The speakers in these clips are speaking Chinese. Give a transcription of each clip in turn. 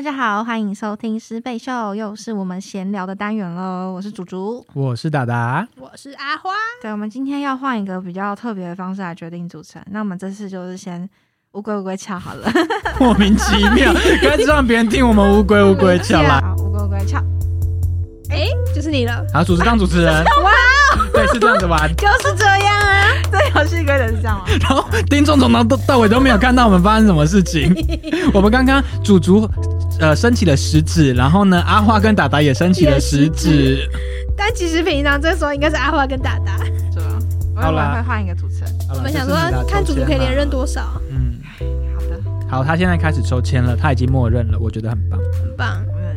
大家好，欢迎收听师贝秀，又是我们闲聊的单元喽。我是竹竹，我是达达，我是阿花。对，我们今天要换一个比较特别的方式来决定主持人。那我们这次就是先乌龟乌龟翘好了，莫名其妙，该让别人听我们乌龟乌龟翘啦。好，乌龟乌龟翘，哎，就是你了。好，主持当主持人，哇，对，是这样子玩，就是这样啊。这游戏规则是这样吗？然后听众从头到到尾都没有看到我们发生什么事情。我们刚刚主竹呃升起了食指，然后呢，阿花跟达达也升起了食指。但其实平常这时候应该是阿花跟达达。对啊，我好啦们会换一个主持人。我们想说看主抽签啦主可以连任。多少，嗯，好的，好，他现在开始抽签了，他已经默认了，我觉得很棒。很棒。嗯，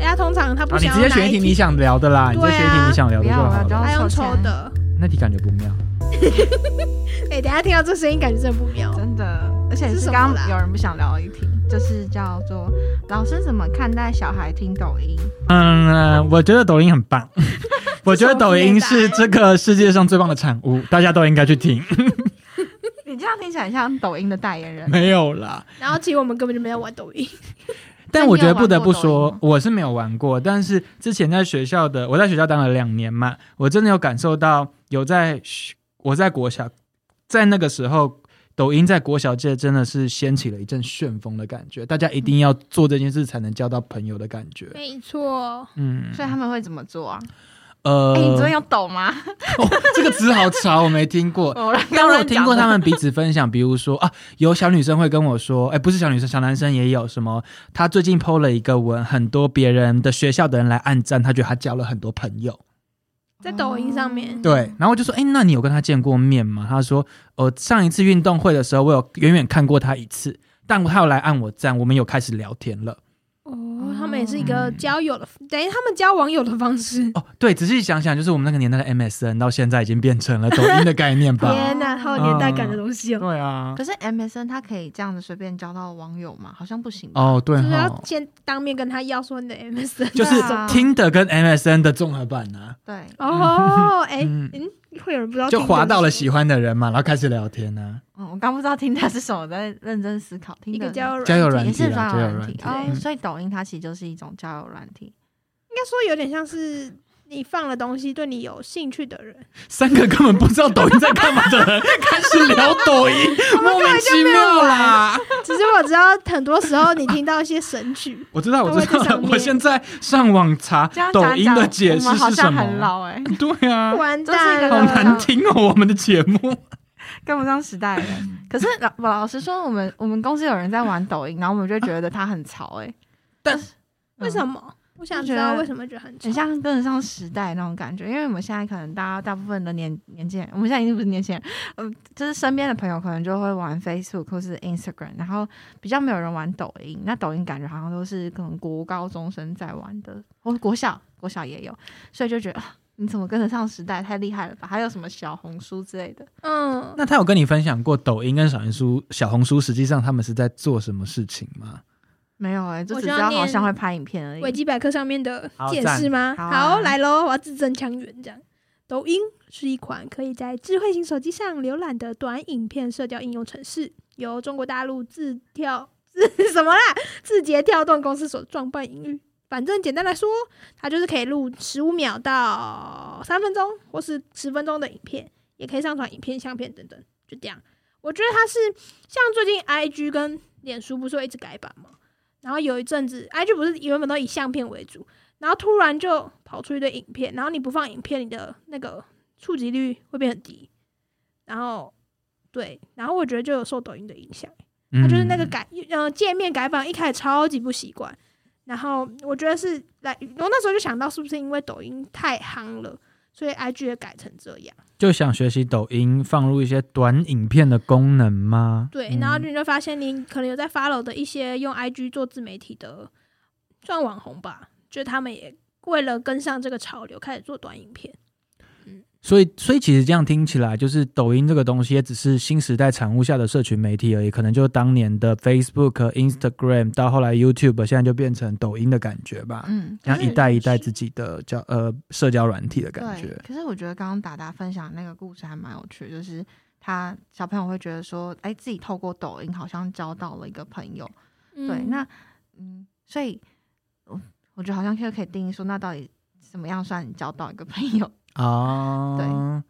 哎，他通常他不好，你直接选一题你想聊的啦，你直接选一题你想聊的就好了。他用抽的。那题感觉不妙。哎，等下听到这声音，感觉真的不妙。真的，而且是刚刚有人不想聊的一题，就是叫做老师怎么看待小孩听抖音？嗯，呃我觉得抖音很棒。我觉得抖音是这个世界上最棒的产物，大家都应该去听。你这样听起来像抖音的代言人。没有啦，然后其实我们根本就没有玩抖音。但我觉得不得不说我是没有玩过，但是之前在学校的，我在学校当了两年嘛，我真的有感受到有在学我在国小，在那个时候，抖音在国小界真的是掀起了一阵旋风的感觉，大家一定要做这件事才能交到朋友的感觉。没错，嗯，所以他们会怎么做啊？呃哎、，你昨天有抖吗？哦这个词好潮，我没听过。我但我有听过他们彼此分享，比如说啊，有小女生会跟我说，哎，不是小女生，小男生也有什么，他最近 PO 了一个文，很多别人的学校的人来暗赞，他觉得他交了很多朋友。在抖音上面，对，然后就说，哎，那你有跟他见过面吗？他说，呃，上一次运动会的时候，我有远远看过他一次，但他有来按我赞，我们有开始聊天了。哦，他们也是一个交友的，等于他们交网友的方式。哦，对，仔细想想，就是我们那个年代的 MSN，到现在已经变成了抖音的概念吧？天哪，好有年代感的东西哦。对啊可，是 MSN 他可以这样子随便交到网友吗？好像不行。哦，对就是要哈，先当面跟他要说你的 MSN，就是听的跟 MSN 的综合版啊。对，哦，哎，嗯嗯，会有人不知道就滑到了喜欢的人嘛，然后开始聊天呢、嗯，我刚不知道听的是什么，我在认真思考。听的一个交友交友软体交友软体所以抖音它其实就是一种交友软体。应该说有点像是你放了东西对你有兴趣的人，三个根本不知道抖音在干嘛的人开始聊抖音，莫名其妙啦！只是我知道很多时候你听到一些神曲，我知道，我知道我现在上网查抖音的解释好像是什么？很老哎、对啊，完蛋了，好难听哦，我们的节目。跟不上时代了。可是老老实说，我们我们公司有人在玩抖音，然后我们就觉得他很潮哎、但为什么？我想就觉得知道为什么觉得很很。像跟得上时代那种感觉，因为我们现在可能大家大部分的年年轻人，我们现在已经不是年轻人，嗯，就是身边的朋友可能就会玩 Facebook 或是 Instagram，然后比较没有人玩抖音。那抖音感觉好像都是可能国高中生在玩的，或国小国小也有，所以就觉得。啊你怎么跟得上时代？太厉害了吧！还有什么小红书之类的？嗯，那他有跟你分享过抖音跟小红书、小红书实际上他们是在做什么事情吗？没有哎、就我只知道好像会拍影片而已。维基百科上面的好解释吗？赞好啊好，来喽，我要字正腔圆这样。抖音是一款可以在智慧型手机上浏览的短影片社交应用程式，由中国大陆字跳 字什么啦？字节跳动公司所创办营运。反正简单来说，它就是可以录十五秒到三分钟，或是十分钟的影片，也可以上传影片、相片等等，就这样。我觉得它是像最近 IG 跟脸书不是会一直改版吗？然后有一阵子，IG 不是原本都以相片为主，然后突然就跑出一堆影片，然后你不放影片，你的那个触及率会变很低。然后对，然后我觉得就有受抖音的影响，它就是那个嗯改呃界面改版一开始超级不习惯，然后我觉得是来，我那时候就想到是不是因为抖音太夯了，所以 IG 也改成这样。就想学习抖音放入一些短影片的功能吗？对，嗯然后你就发现你可能有在 follow 的一些用 IG 做自媒体的，算网红吧，就他们也为了跟上这个潮流，开始做短影片。所以，所以其实这样听起来，就是抖音这个东西也只是新时代产物下的社群媒体而已，可能就当年的 Facebook、Instagram 到后来 YouTube，现在就变成抖音的感觉吧，嗯，像可是一代一代自己的交呃社交软体的感对觉。，可是我觉得刚刚达达分享的那个故事还蛮有趣，就是他小朋友会觉得说，哎，自己透过抖音好像交到了一个朋友。对，嗯那嗯，所以我我觉得好像就可以定义说，那到底怎么样算你交到一个朋友？哦，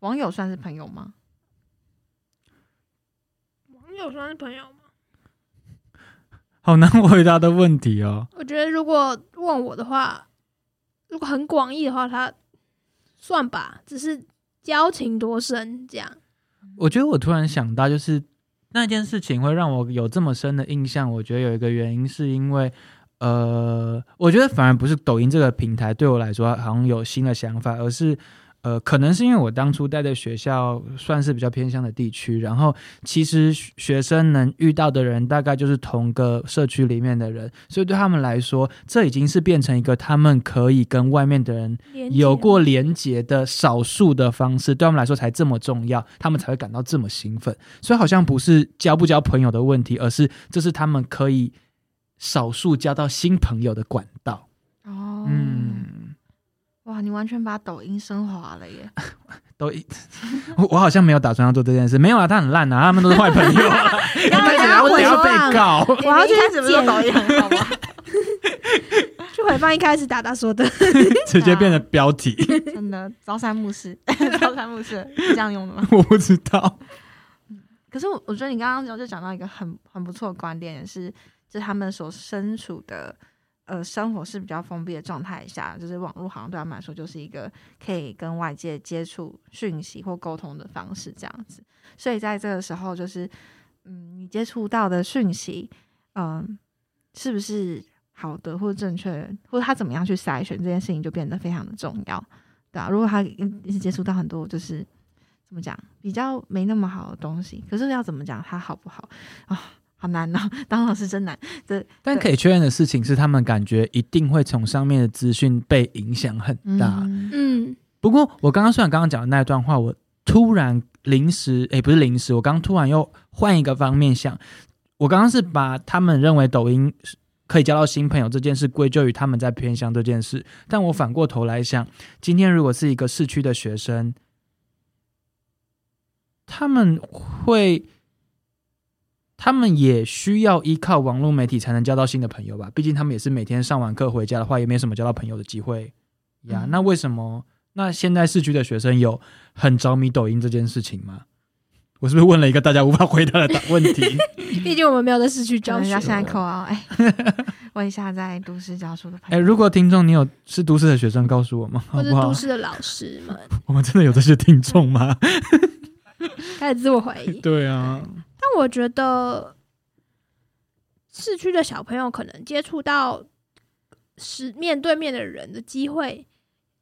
网友算是朋友吗？网友算是朋友吗？好难回答的问题哦。我觉得如果问我的话，如果很广义的话，他算吧，只是交情多深这样。我觉得我突然想到，就是那件事情会让我有这么深的印象。我觉得有一个原因是因为，呃，我觉得反而不是抖音这个平台对我来说好像有新的想法，而是。呃，可能是因为我当初待在学校算是比较偏乡的地区，然后其实学生能遇到的人大概就是同个社区里面的人，所以对他们来说，这已经是变成一个他们可以跟外面的人有过连接的少数的方式，对他们来说才这么重要，他们才会感到这么兴奋。所以好像不是交不交朋友的问题，而是这是他们可以少数交到新朋友的管道。哦，嗯。哇，你完全把抖音升华了耶！抖音，我 我好像没有打算要做这件事，没有啊，他很烂啊，他们都是坏朋友。开始要我要被告，我要去剪抖音，好吗？去回放一开始达达说的，直接变成标题。真的，朝三暮四，朝三暮四是这样用的吗？我不知道。可是我我觉得你刚刚就讲到一个很很不错的观点，是就是他们所身处的。呃，生活是比较封闭的状态下，就是网络好像对他们来说就是一个可以跟外界接触讯息或沟通的方式，这样子。所以在这个时候，就是嗯，你接触到的讯息，嗯，是不是好的或正确，或者他怎么样去筛选这件事情，就变得非常的重要，对啊，如果他一直接触到很多就是怎么讲比较没那么好的东西，可是要怎么讲他好不好啊？好难哦，当老师真难。对，但可以确认的事情是，他们感觉一定会从上面的资讯被影响很大。嗯，不过我刚刚虽然刚刚讲的那段话，我突然临时，哎，不是临时，我刚突然又换一个方面想，我刚刚是把他们认为抖音可以交到新朋友这件事归咎于他们在偏向这件事，但我反过头来想，今天如果是一个市区的学生，他们会。他们也需要依靠网络媒体才能交到新的朋友吧？毕竟他们也是每天上完课回家的话，也没什么交到朋友的机会呀。那为什么？那现在市区的学生有很着迷抖音这件事情吗？我是不是问了一个大家无法回答的问题？毕竟我们没有在市区教书。现在扣啊！哎，问一下在都市教书的朋友。哎，如果听众你有是都市的学生，告诉我们，或者都市的老师们，我们真的有这些听众吗？开始自我怀疑。对啊。但我觉得市区的小朋友可能接触到是面对面的人的机会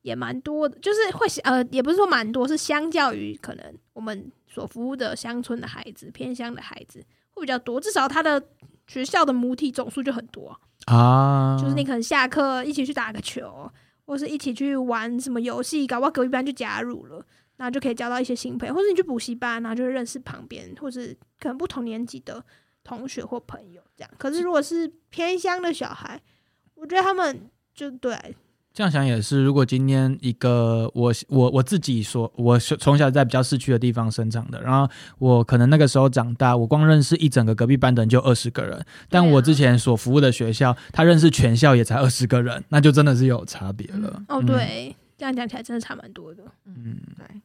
也蛮多的，就是会呃，也不是说蛮多，是相较于可能我们所服务的乡村的孩子、偏乡的孩子会比较多，至少他的学校的母体总数就很多啊。就是你可能下课一起去打个球，或是一起去玩什么游戏，搞不好隔壁班就加入了。然后就可以交到一些新朋友，或者你去补习班，然后就会认识旁边或是可能不同年级的同学或朋友这样。可是如果是偏乡的小孩，我觉得他们就对这样想也是。如果今天一个我我我自己说，我从小在比较市区的地方生长的，然后我可能那个时候长大，我光认识一整个隔壁班的人就二十个人，但我之前所服务的学校，他认识全校也才二十个人，那就真的是有差别了。哦，对。这样讲起来真的差蛮多的。嗯，对。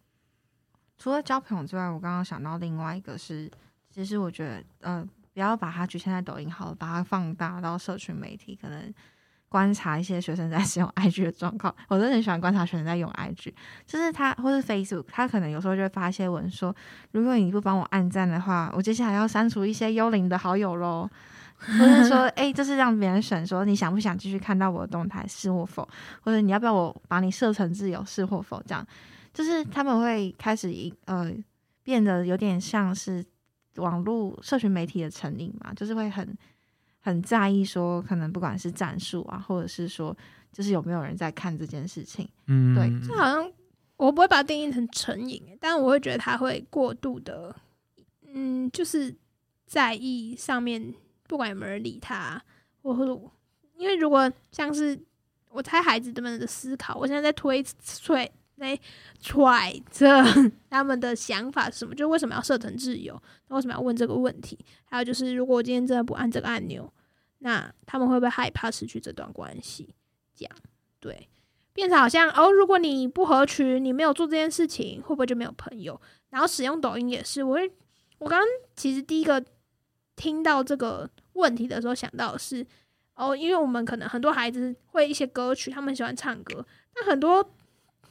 除了交朋友之外，我刚刚想到另外一个是，其实我觉得，呃，不要把它局限在抖音，好了，把它放大到社群媒体，可能观察一些学生在使用 IG 的状况。我真的很喜欢观察学生在用 IG，就是他或是 Facebook，他可能有时候就会发一些文说，如果你不帮我按赞的话，我接下来要删除一些幽灵的好友喽。或者说，哎，就是让别人选，说你想不想继续看到我的动态，是或否？或者你要不要我把你设成自由，是或否？这样，就是他们会开始呃变得有点像是网络社群媒体的成瘾嘛，就是会很很在意说，可能不管是战术啊，或者是说，就是有没有人在看这件事情。嗯，对，就好像我不会把它定义成成瘾，但我会觉得他会过度的，嗯，就是在意上面。不管有没有人理他，或者因为如果像是我猜孩子他们的思考，我现在在推推在揣测 他们的想法是什么，就为什么要设成自由？那为什么要问这个问题？还有就是，如果我今天真的不按这个按钮，那他们会不会害怕失去这段关系？这样对，变成好像哦，如果你不合群，你没有做这件事情，会不会就没有朋友？然后使用抖音也是，我会，我刚刚其实第一个听到这个问题的时候，想到是哦，因为我们可能很多孩子会一些歌曲，他们喜欢唱歌，那很多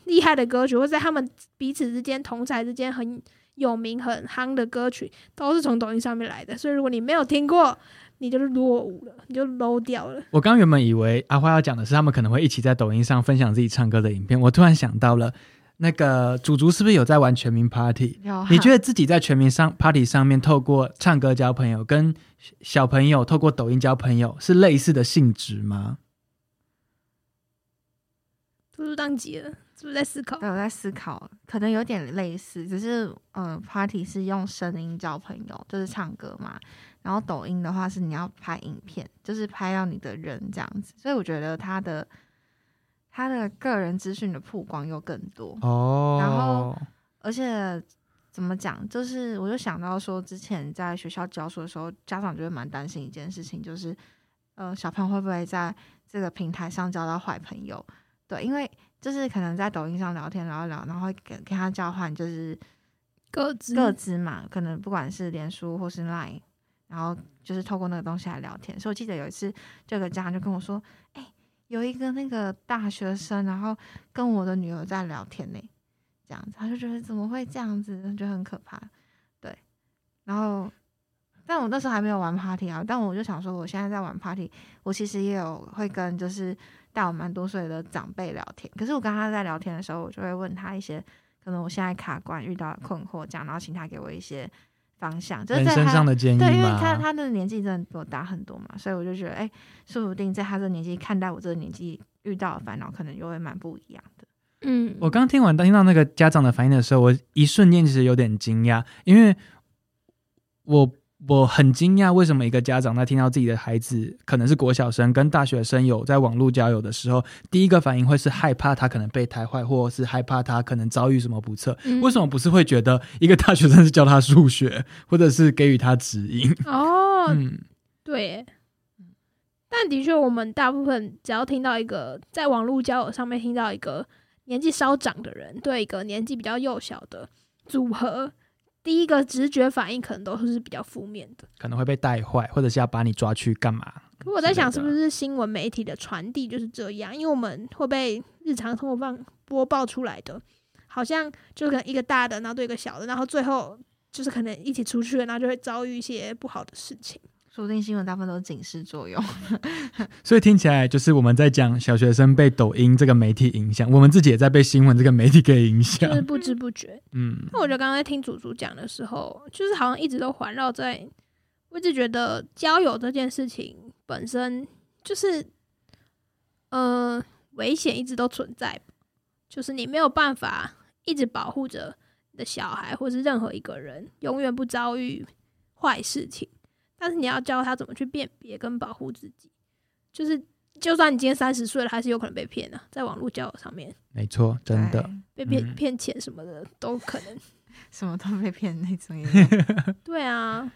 厉害的歌曲，或在他们彼此之间同才之间很有名、很夯的歌曲，都是从抖音上面来的。所以如果你没有听过，你就是落伍了，你就 low 掉了。我刚原本以为阿花要讲的是他们可能会一起在抖音上分享自己唱歌的影片，我突然想到了。那个祖祖是不是有在玩全民 Party？有你觉得自己在全民上 Party 上面透过唱歌交朋友，跟小朋友透过抖音交朋友是类似的性质吗？是不是宕机了？是不是在思考？对，我在思考，可能有点类似，只是呃，Party 是用声音交朋友，就是唱歌嘛。然后抖音的话是你要拍影片，就是拍到你的人这样子。所以我觉得他的他的个人资讯的曝光又更多哦。然后而且怎么讲，就是我就想到说，之前在学校教书的时候，家长就会蛮担心一件事情，就是呃，小朋友会不会在这个平台上交到坏朋友？对，因为就是可能在抖音上聊天聊一聊，然后会给跟他交换，就是各自各自嘛，可能不管是脸书或是 Line，然后就是透过那个东西来聊天。所以我记得有一次，这个家长就跟我说：“哎、有一个那个大学生，然后跟我的女儿在聊天呢，这样子，他就觉得怎么会这样子，觉得很可怕。”对，然后。但我那时候还没有玩 party 啊，但我就想说，我现在在玩 party，我其实也有会跟就是大我蛮多岁的长辈聊天。可是我跟他在聊天的时候，我就会问他一些可能我现在卡关遇到的困惑，这样，然后请他给我一些方向，就是在他上的建议对，因为他？他的年纪真的比我大很多嘛，所以我就觉得，哎、说不定在他这个年纪看待我这个年纪遇到的烦恼，可能就会蛮不一样的。嗯，我刚听完听到那个家长的反应的时候，我一瞬间其实有点惊讶，因为我我很惊讶，为什么一个家长在听到自己的孩子可能是国小生跟大学生有在网络交友的时候，第一个反应会是害怕他可能被抬坏，或者是害怕他可能遭遇什么不测。嗯为什么不是会觉得一个大学生是教他数学，或者是给予他指引？哦，嗯，对，但的确，我们大部分只要听到一个在网络交友上面听到一个年纪稍长的人对一个年纪比较幼小的组合，第一个直觉反应可能都是比较负面的。可能会被带坏，或者是要把你抓去干嘛？可我在想，是不是新闻媒体的传递就是这样？因为我们会被日常生活放播报出来的，好像就可能一个大的，然后对一个小的，然后最后就是可能一起出去了，然后就会遭遇一些不好的事情。说不定新闻大部分都是警示作用。所以听起来就是我们在讲小学生被抖音这个媒体影响，我们自己也在被新闻这个媒体给影响就。是不知不觉。嗯，那我觉得刚刚在听祖祖讲的时候，就是好像一直都环绕在，我一直觉得交友这件事情本身就是，呃，危险一直都存在，就是你没有办法一直保护着你的小孩或是任何一个人，永远不遭遇坏事情。但是你要教他怎么去辨别跟保护自己，就是就算你今天三十岁了，还是有可能被骗啊，在网络交友上面没错，真的。被骗嗯骗钱什么的都可能。什么都被骗那种。对啊，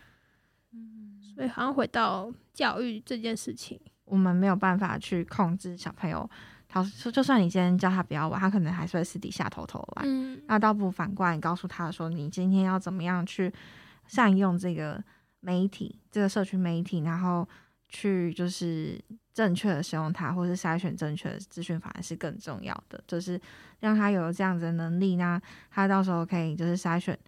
所以好像回到教育这件事情，我们没有办法去控制小朋友，他说就算你今天叫他不要玩，他可能还是会私底下偷偷玩。嗯，那倒不如反过来告诉他说，你今天要怎么样去善用这个媒体，这个社区媒体，然后去就是正确的使用它，或是筛选正确的资讯，反而是更重要的。就是让他有这样子的能力，那他到时候可以就是筛选，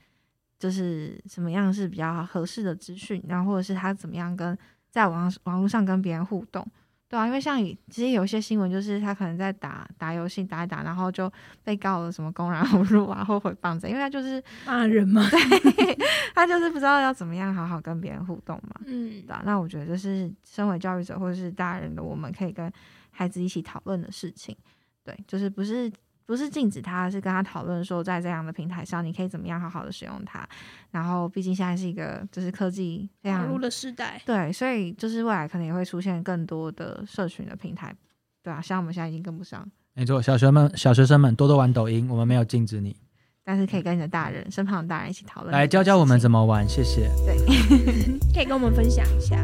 就是什么样是比较合适的资讯，然后或者是他怎么样跟在网网络上跟别人互动。对啊，因为像以其实有些新闻，就是他可能在打打游戏打一打，然后就被告了什么公然 侮辱啊后悔棒子，因为他就是骂人嘛，对 他就是不知道要怎么样好好跟别人互动嘛。嗯对啊，那我觉得就是身为教育者或者是大人的，我们可以跟孩子一起讨论的事情。对，就是不是不是禁止他，是跟他讨论说，在这样的平台上，你可以怎么样好好的使用它。然后，毕竟现在是一个就是科技非常网络的时代，对，所以就是未来可能也会出现更多的社群的平台。对啊，像我们现在已经跟不上，没错，小学们、小学生们多多玩抖音，我们没有禁止你。但是可以跟你的大人、身旁的大人一起讨论。来教教我们怎。么玩，谢谢。对，可以跟我们分享一下。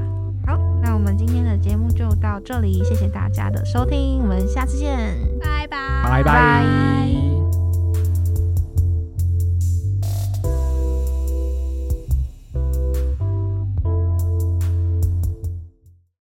我们。们今天的节目就到这里，谢谢大家的收听，我们下次见，拜拜，拜拜。